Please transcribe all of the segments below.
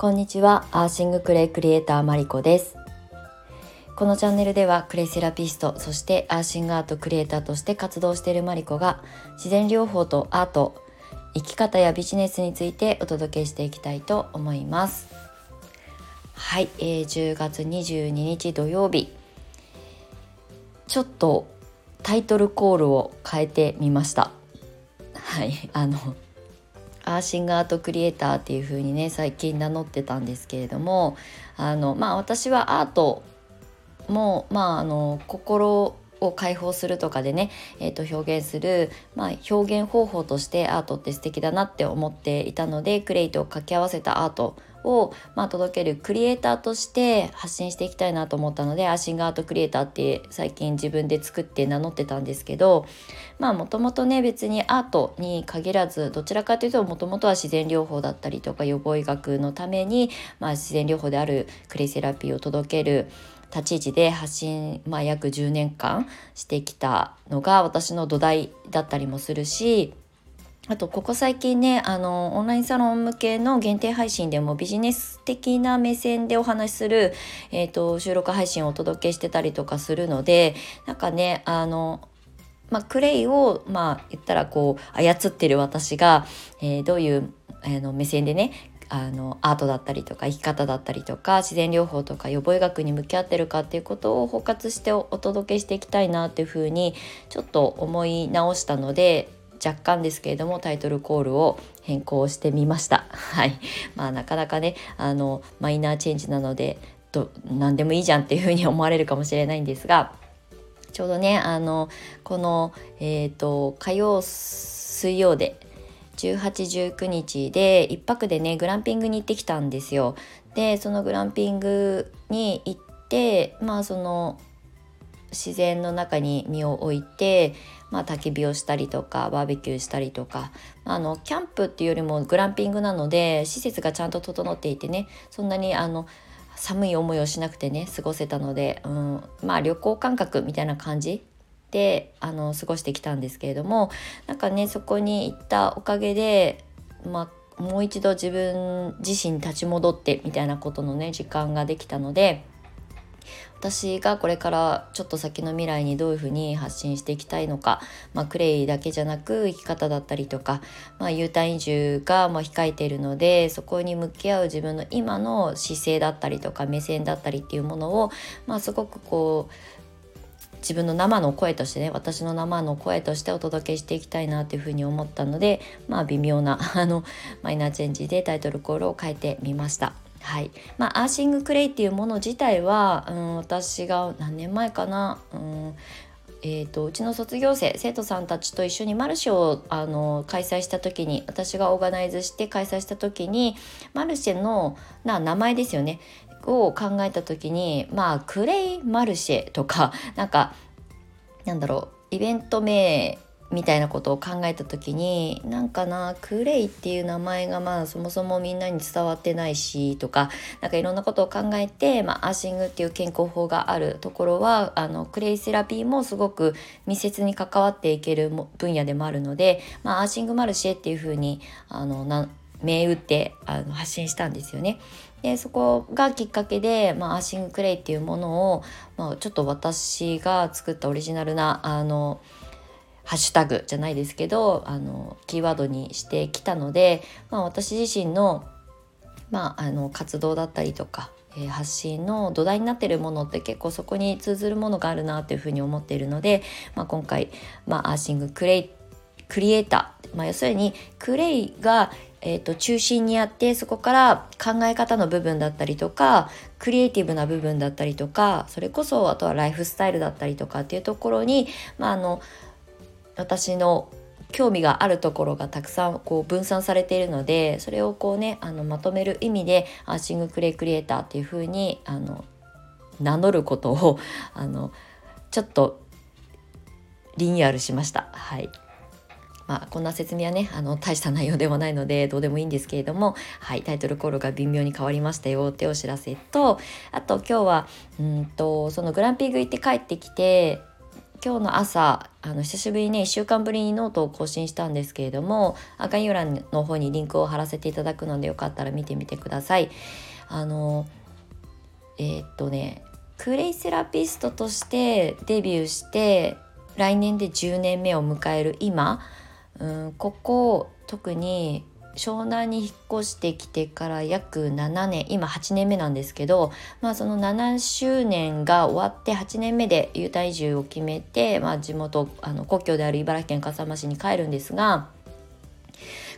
こんにちは。アーシングクレイクリエイターマリコです。このチャンネルではクレイセラピストそしてアーシングアートクリエイターとして活動しているマリコが自然療法とアート生き方やビジネスについてお届けしていきたいと思います。はい、えー、10月22日土曜日。ちょっとタイトルコールを変えてみました。はい。あのアーシングアートクリエイターっていう風にね最近名乗ってたんですけれどもあのまあ私はアートもまああの心を解放するとかでね、えー、と表現する、まあ、表現方法としてアートって素敵だなって思っていたのでクレイと掛け合わせたアートを、まあ、届けるクリエイターとして発信していきたいなと思ったのでアシングアートクリエイターって最近自分で作って名乗ってたんですけどまあもともとね別にアートに限らずどちらかというともともとは自然療法だったりとか予防医学のために、まあ、自然療法であるクレイセラピーを届ける立ち位置で発信、まあ、約10年間してきたのが私の土台だったりもするしあとここ最近ねあのオンラインサロン向けの限定配信でもビジネス的な目線でお話しする、えーと、収録配信をお届けしてたりとかするのでなんかねあのまあ、クレイを、まあ、言ったらこう操ってる私が、えー、どういう、えー、の目線でねあのアートだったりとか生き方だったりとか自然療法とか予防医学に向き合ってるかっていうことを包括してお届けしていきたいなっていうふうにちょっと思い直したので若干ですけれどもタイトルコールを変更してみました。はい、まあなかなかねあのマイナーチェンジなのでど何でもいいじゃんっていうふうに思われるかもしれないんですがちょうどねあのこの、えーと、火曜水曜で1819日で1泊でねグランピングに行ってきたんですよ。でそのグランピングに行ってまあその自然の中に身を置いて、まあ、焚き火をしたりとかバーベキューしたりとかあのキャンプっていうよりもグランピングなので施設がちゃんと整っていてねそんなにあの寒い思いをしなくてね過ごせたので、うん、まあ旅行感覚みたいな感じであの過ごしてきたんですけれどもなんかねそこに行ったおかげで、まあ、もう一度自分自身立ち戻ってみたいなことのね時間ができたので。私がこれからちょっと先の未来にどういうふうに発信していきたいのか、まあ、クレイだけじゃなく生き方だったりとか、まあ、U ターン移住がま控えているのでそこに向き合う自分の今の姿勢だったりとか目線だったりっていうものを、まあ、すごくこう自分の生の声としてね私の生の声としてお届けしていきたいなというふうに思ったのでまあ微妙なあのマイナーチェンジでタイトルコールを変えてみました。はい。まあ、アーシングクレイっていうもの自体は、うん、私が何年前かな、うん。えーと、うちの卒業生生徒さんたちと一緒にマルシェをあの開催した時に私がオーガナイズして開催した時にマルシェのな名前ですよね。を考えた時にまあクレイマルシェとかなんかなんだろうイベント名みたいなことを考えた時になんかなクレイっていう名前がまあそもそもみんなに伝わってないしとかなんかいろんなことを考えて、まあ、アーシングっていう健康法があるところはあのクレイセラピーもすごく密接に関わっていける分野でもあるので、まあ、アーシングマルシェっていうふうにあのな銘打ってあの発信したんですよね。でそこがきっかけで、まあ、アーシングクレイっていうものを、まあ、ちょっと私が作ったオリジナルなあのハッシュタグじゃないですけどあのキーワードにしてきたので、まあ、私自身の,、まあ、あの活動だったりとか、えー、発信の土台になっているものって結構そこに通ずるものがあるなというふうに思っているので、まあ、今回、まあ、アーシングクレイクリエイター、まあ、要するにクレイがえーと、中心にあってそこから考え方の部分だったりとかクリエイティブな部分だったりとかそれこそあとはライフスタイルだったりとかっていうところに、まあ、あの私の興味があるところがたくさんこう分散されているのでそれをこうねあのまとめる意味でアーシングクレイクリエイターっていう風にあに名乗ることを あのちょっとリニューアルしました。はいまあ、こんな説明はねあの大した内容ではないのでどうでもいいんですけれども、はい、タイトルコールが微妙に変わりましたよってお知らせとあと今日はうんとそのグランピング行って帰ってきて今日の朝あの久しぶりにね1週間ぶりにノートを更新したんですけれども概要欄の方にリンクを貼らせていただくのでよかったら見てみてください。あのえー、っとねクレイセラピストとしてデビューして来年で10年目を迎える今、うん、ここ特に湘南に引っ越してきてから約7年今8年目なんですけど、まあ、その7周年が終わって8年目で U 体重を決めて、まあ、地元あの故郷である茨城県笠間市に帰るんですが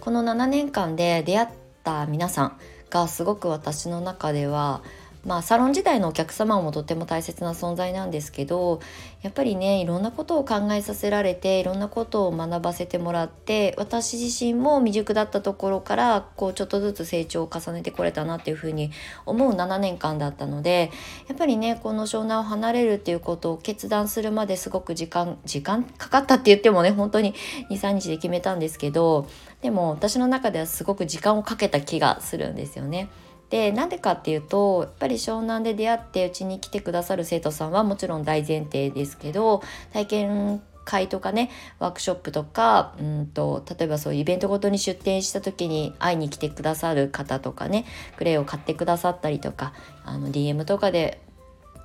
この7年間で出会った皆さんがすごく私の中ではまあ、サロン時代のお客様もとっても大切な存在なんですけどやっぱりねいろんなことを考えさせられていろんなことを学ばせてもらって私自身も未熟だったところからこうちょっとずつ成長を重ねてこれたなっていうふうに思う7年間だったのでやっぱりねこの湘南を離れるっていうことを決断するまですごく時間時間かかったって言ってもね本当に23日で決めたんですけどでも私の中ではすごく時間をかけた気がするんですよね。でなんでかっていうとやっぱり湘南で出会ってうちに来てくださる生徒さんはもちろん大前提ですけど体験会とかねワークショップとかうんと例えばそういうイベントごとに出店した時に会いに来てくださる方とかねクレイを買ってくださったりとかあの DM とかで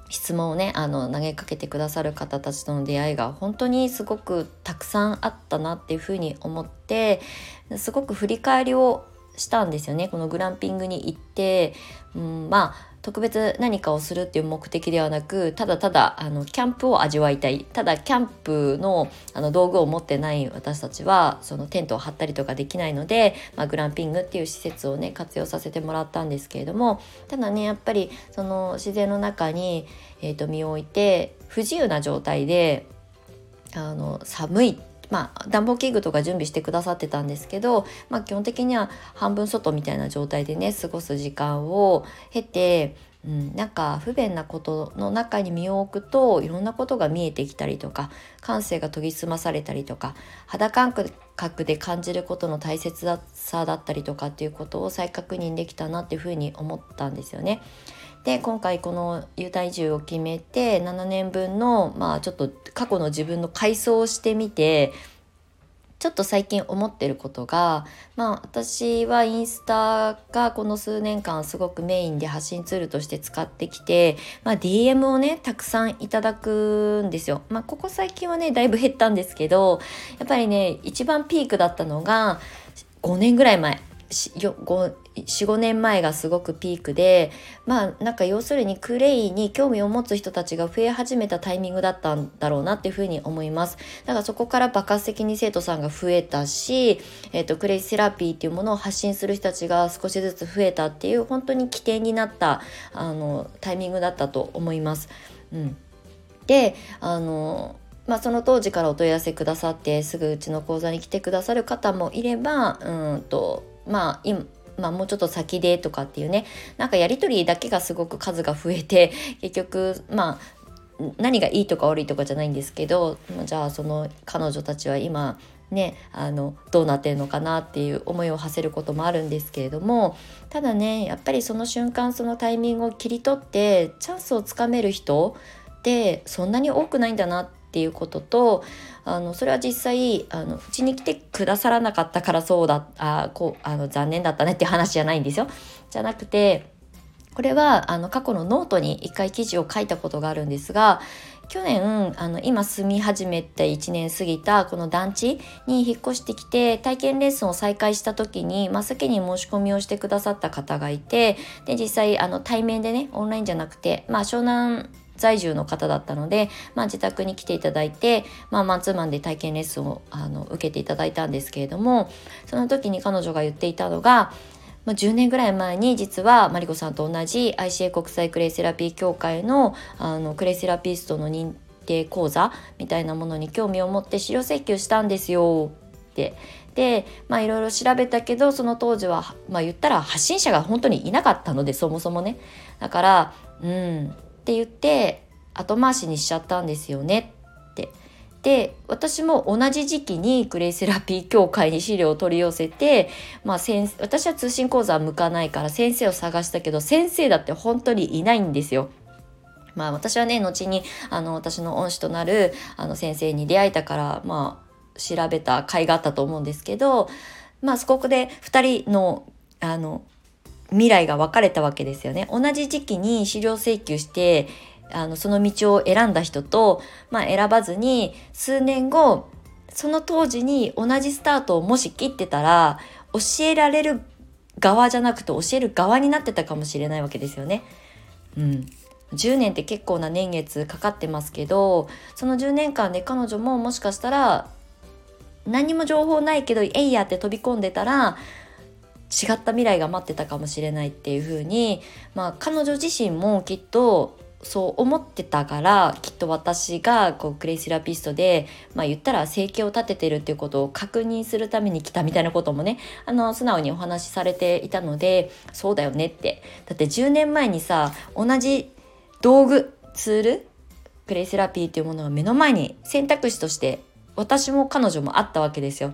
質問をねあの投げかけてくださる方たちとの出会いが本当にすごくたくさんあったなっていうふうに思ってすごく振り返りをしたんですよね。このグランピングに行って、うん、まあ特別何かをするっていう目的ではなくただただあのキャンプを味わいたい。ただキャンプのあの道具を持ってない私たちはそのテントを張ったりとかできないので、まあ、グランピングっていう施設をね活用させてもらったんですけれどもただねやっぱりその自然の中に、えーと身を置いて不自由な状態であの寒いまあ、暖房器具とか準備してくださってたんですけど、まあ、基本的には半分外みたいな状態でね過ごす時間を経て、うん、なんか不便なことの中に身を置くといろんなことが見えてきたりとか感性が研ぎ澄まされたりとか肌感覚で感じることの大切さだったりとかっていうことを再確認できたなっていうふうに思ったんですよね。で今回この優待移住を決めて7年分のまあちょっと過去の自分の回想をしてみてちょっと最近思ってることがまあ私はインスタがこの数年間すごくメインで発信ツールとして使ってきて、まあ、DM をねたくさんいただくんですよ。まあここ最近はねだいぶ減ったんですけどやっぱりね一番ピークだったのが5年ぐらい前45年前がすごくピークでまあなんか要するにクレイに興味を持つ人たちが増え始めたタイミングだったんだろうなっていうふうに思いますだからそこから爆発的に生徒さんが増えたし、えーと、クレイセラピーっていうものを発信する人たちが少しずつ増えたっていう本当に起点になったあのタイミングだったと思います。うん、であのまあ、その当時からお問い合わせくださってすぐうちの講座に来てくださる方もいればうんとまあ今まあ、もうちょっと先でとかっていうねなんかやり取りだけがすごく数が増えて 結局まあ何がいいとか悪いとかじゃないんですけどじゃあその彼女たちは今ねあのどうなってるのかなっていう思いを馳せることもあるんですけれどもただねやっぱりその瞬間そのタイミングを切り取ってチャンスをつかめる人ってそんなに多くないんだなってっていうこととあのそれは実際あのうちに来てくださらなかったからそうだあこうあの残念だったねっていう話じゃないんですよ。じゃなくてこれはあの過去のノートに一回記事を書いたことがあるんですが去年あの今住み始めて1年過ぎたこの団地に引っ越してきて体験レッスンを再開した時に真っ先に申し込みをしてくださった方がいてで実際あの対面でねオンラインじゃなくて、まあ、湘南在住の方だったので、まあ、自宅に来ていただいて、まあ、マンツーマンで体験レッスンをあの受けていただいたんですけれどもその時に彼女が言っていたのがまあ、10年ぐらい前に実はマリコさんと同じ ICA 国際クレイセラピー協会のあのクレイセラピストの認定講座みたいなものに興味を持って資料請求したんですよ。って。でまあいろいろ調べたけどその当時はまあ言ったら発信者が本当にいなかったのでそもそもね。だからうん。って言って後回しにしちゃったんですよねって。で私も同じ時期にグレイセラピー協会に資料を取り寄せて、まあ、先私は通信講座は向かないから先生を探したけど先生だって本当にいないんですよ。まあ私はね後にあの私の恩師となるあの先生に出会えたからまあ調べた甲斐があったと思うんですけどまあそこで2人のあの未来が分かれたわけですよね。同じ時期に資料請求してあのその道を選んだ人と、まあ、選ばずに数年後その当時に同じスタートをもし切ってたら教えられる側じゃなくて教える側になってたかもしれないわけですよね。うん、10年って結構な年月かかってますけどその10年間で彼女ももしかしたら何も情報ないけど「えいや」って飛び込んでたら違った未来が待ってたかもしれないっていう風にまあ彼女自身もきっとそう思ってたからきっと私がこうクレイセラピストで、まあ、言ったら生計を立ててるっていうことを確認するために来たみたいなこともねあの素直にお話しされていたのでそうだよねってだって10年前にさ同じ道具ツールクレイセラピーっていうものが目の前に選択肢として私も彼女もあったわけですよ。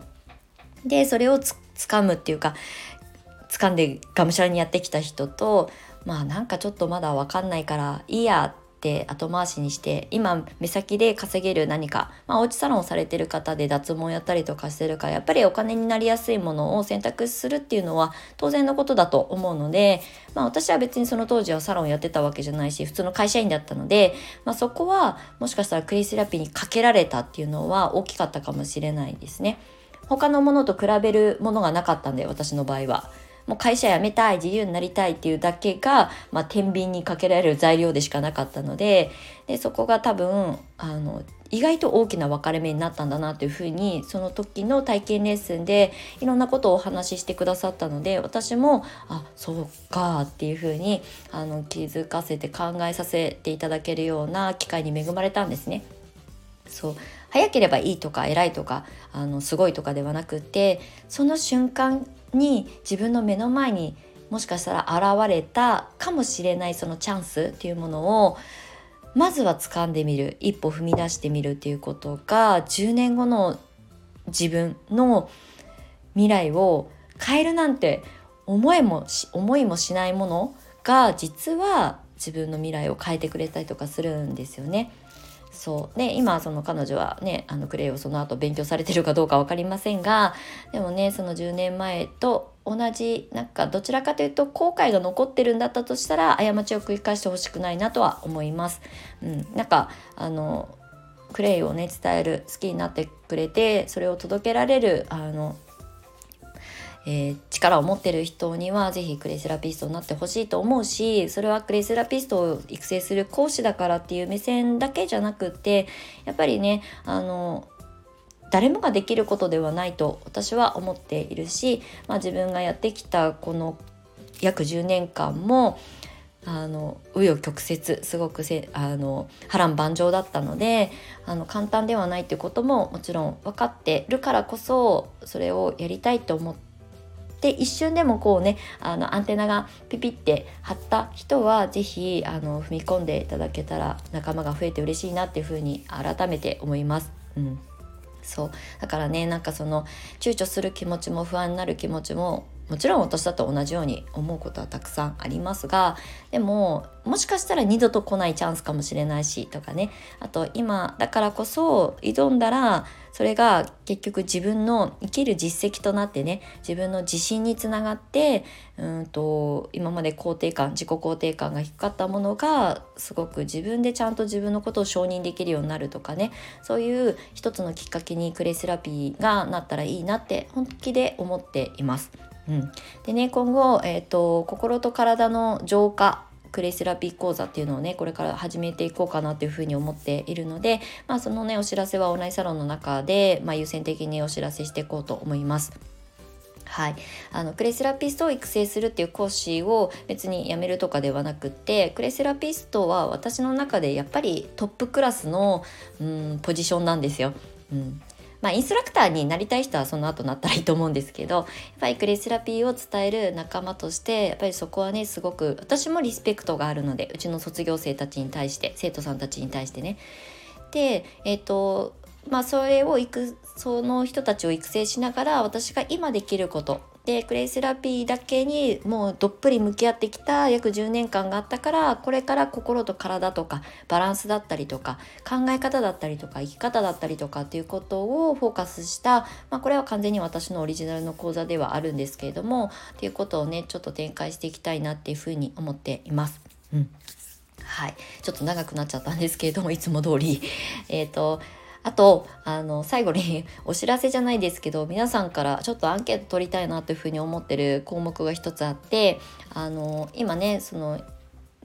でそれをつ掴むっていうか掴んでがむしゃらにやってきた人とまあなんかちょっとまだ分かんないからいいやって後回しにして今目先で稼げる何か、まあ、おうちサロンをされてる方で脱毛やったりとかしてるからやっぱりお金になりやすいものを選択するっていうのは当然のことだと思うので、まあ、私は別にその当時はサロンやってたわけじゃないし普通の会社員だったので、まあ、そこはもしかしたらクリスラピーにかけられたっていうのは大きかったかもしれないですね。他のものと比べるものがなかったんで私の場合は。もう会社辞めたい自由になりたいっていうだけが、まあ、天秤にかけられる材料でしかなかったのででそこが多分あの意外と大きな分かれ目になったんだなというふうにその時の体験レッスンでいろんなことをお話ししてくださったので私もあそうかっていうふうにあの気づかせて考えさせていただけるような機会に恵まれたんですね。そう早ければいいとか偉いとかあのすごいとかではなくてその瞬間に自分の目の前にもしかしたら現れたかもしれないそのチャンスっていうものをまずは掴んでみる一歩踏み出してみるっていうことが10年後の自分の未来を変えるなんて思いもし思いもしないものが実は自分の未来を変えてくれたりとかするんですよね。そうで今その彼女はねあのクレイをその後勉強されてるかどうか分かりませんがでもねその10年前と同じなんかどちらかというと後悔が残ってるんだったとしたら過ちを繰り返してほしくないなとは思います。うん、なんかあのクレイをね伝える好きになってくれてそれを届けられるあのえー、力を持ってる人には是非クレイセラピストになってほしいと思うしそれはクレイセラピストを育成する講師だからっていう目線だけじゃなくってやっぱりねあの誰もができることではないと私は思っているし、まあ、自分がやってきたこの約10年間も紆余曲折すごくせあの波乱万丈だったのであの簡単ではないっていうことももちろん分かってるからこそそれをやりたいと思ってで一瞬でもこうねあのアンテナがピピって張った人は是非あの踏み込んでいただけたら仲間が増えて嬉しいなっていうふうに改めて思います。うんそうだからねなんかその躊躇する気持ちも不安になる気持ちももちろん私だと同じように思うことはたくさんありますがでももしかしたら二度と来ないチャンスかもしれないしとかねあと今だからこそ挑んだらそれが結局自分の生きる実績となってね自分の自信につながってうんと今まで肯定感自己肯定感が低かったものがすごく自分でちゃんと自分のことを承認できるようになるとかねそういう一つのきっかけにクレイセラピーがなったらいいなって本気で思っています。うん、でね今後、えーと、心と体の浄化クレイセラピー講座っていうのをねこれから始めていこうかなっていうふうに思っているので、まあ、そのねお知らせはオンラインサロンの中で、まあ、優先的にお知らせしていこうと思います。はい、あのクレイセラピストを育成するっていう講師を別にやめるとかではなくってクレイセラピストは私の中でやっぱりトップクラスのうんポジションなんですよ。うん、まあ、インストラクターになりたい人はその後なったらいいと思うんですけどやっぱりクレセラピーを伝える仲間としてやっぱりそこはねすごく私もリスペクトがあるのでうちの卒業生たちに対して生徒さんたちに対してね。でえっ、ー、とまあそれをいくその人たちを育成しながら私が今できることでクレイセラピーだけにもうどっぷり向き合ってきた約10年間があったからこれから心と体とかバランスだったりとか考え方だったりとか生き方だったりとかっていうことをフォーカスした、まあ、これは完全に私のオリジナルの講座ではあるんですけれどもっていうことをねちょっと展開していきたいなっていうふうに思っています。うん。はい、ちょっと長くなっちゃったんですけれどもいつも通り。えっ、とあとあの最後に お知らせじゃないですけど皆さんからちょっとアンケート取りたいなというふうに思ってる項目が一つあってあの今ねその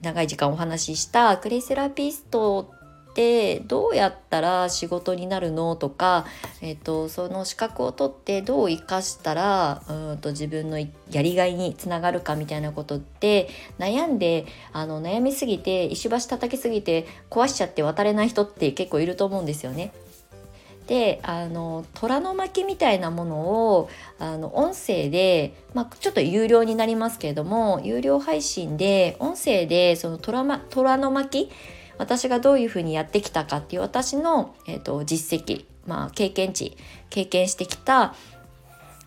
長い時間お話ししたクレイセラピストってどうやったら仕事になるのとか、えーと、その資格を取ってどう生かしたらうんと自分のやりがいにつながるかみたいなことって悩んであの悩みすぎて石橋叩きすぎて壊しちゃって渡れない人って結構いると思うんですよね。であの虎の巻みたいなものをあの音声で、まあ、ちょっと有料になりますけれども有料配信で音声でその虎,、ま、虎の巻私がどういうふうにやってきたかっていう私の、えーと、実績、まあ、経験値経験してきた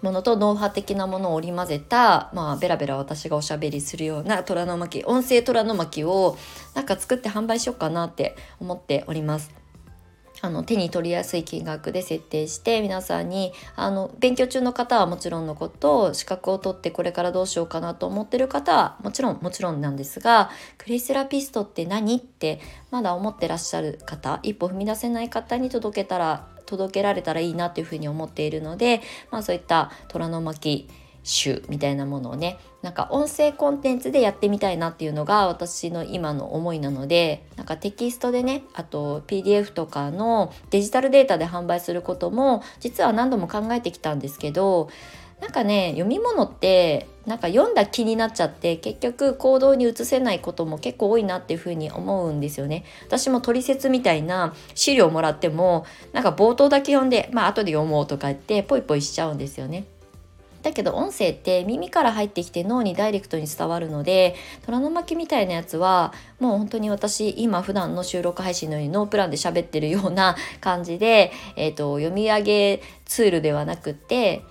ものとノウハウ的なものを織り交ぜた、まあ、ベラベラ私がおしゃべりするような虎の巻音声虎の巻をなんか作って販売しようかなって思っております。あの手に取りやすい金額で設定して皆さんにあの勉強中の方はもちろんのこと資格を取ってこれからどうしようかなと思ってる方はもちろんもちろんなんですがクレイセラピストって何ってまだ思ってらっしゃる方一歩踏み出せない方に届けたら届けられたらいいなというふうに思っているので、まあ、そういった虎の巻集みたいなものをねなんか音声コンテンツでやってみたいなっていうのが私の今の思いなのでなんかテキストでねあと PDF とかのデジタルデータで販売することも実は何度も考えてきたんですけどなんかね読み物ってなんか読んだ気になっちゃって結局行動に移せないことも結構多いなっていうふうに思うんですよね。私も取説みたいな資料をもらってもなんか冒頭だけ読んでまあ後で読もうとか言ってポイポイしちゃうんですよね。だけど音声って耳から入ってきて脳にダイレクトに伝わるので虎の巻みたいなやつはもう本当に私今普段の収録配信のようにノープランで喋ってるような感じで、えーと、読み上げツールではなくって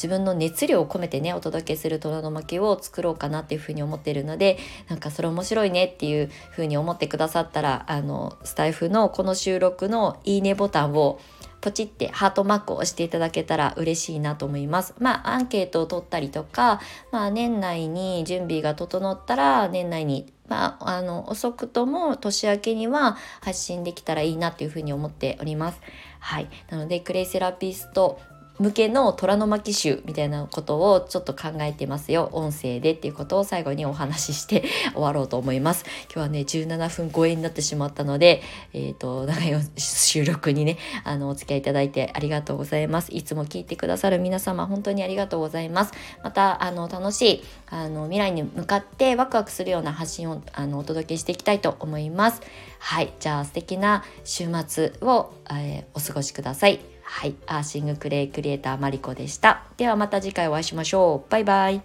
自分の熱量を込めてねお届けする虎の巻を作ろうかなっていうふうに思ってるのでなんかそれ面白いねっていうふうに思ってくださったらあのスタイフのこの収録のいいねボタンをポチってハートマークを押していただけたら嬉しいなと思います。まあアンケートを取ったりとか、まあ年内に準備が整ったら年内にまあ、あの遅くとも年明けには発信できたらいいなっていうふうに思っております。はい。なので、クレイセラピスト向けの虎の巻集みたいなことをちょっと考えてますよ。音声でっていうことを最後にお話しして 終わろうと思います。今日はね17分超えになってしまったのでえっ、ー、と長い収録にねあのお付き合いいただいてありがとうございます。いつも聞いてくださる皆様本当にありがとうございます。またあの楽しいあの未来に向かってワクワクするような発信をあのお届けしていきたいと思います。はい。じゃあ素敵な週末を、えー、お過ごしください。はい、アーシングクレイクリエイターマリコでした。ではまた次回お会いしましょう。バイバイ。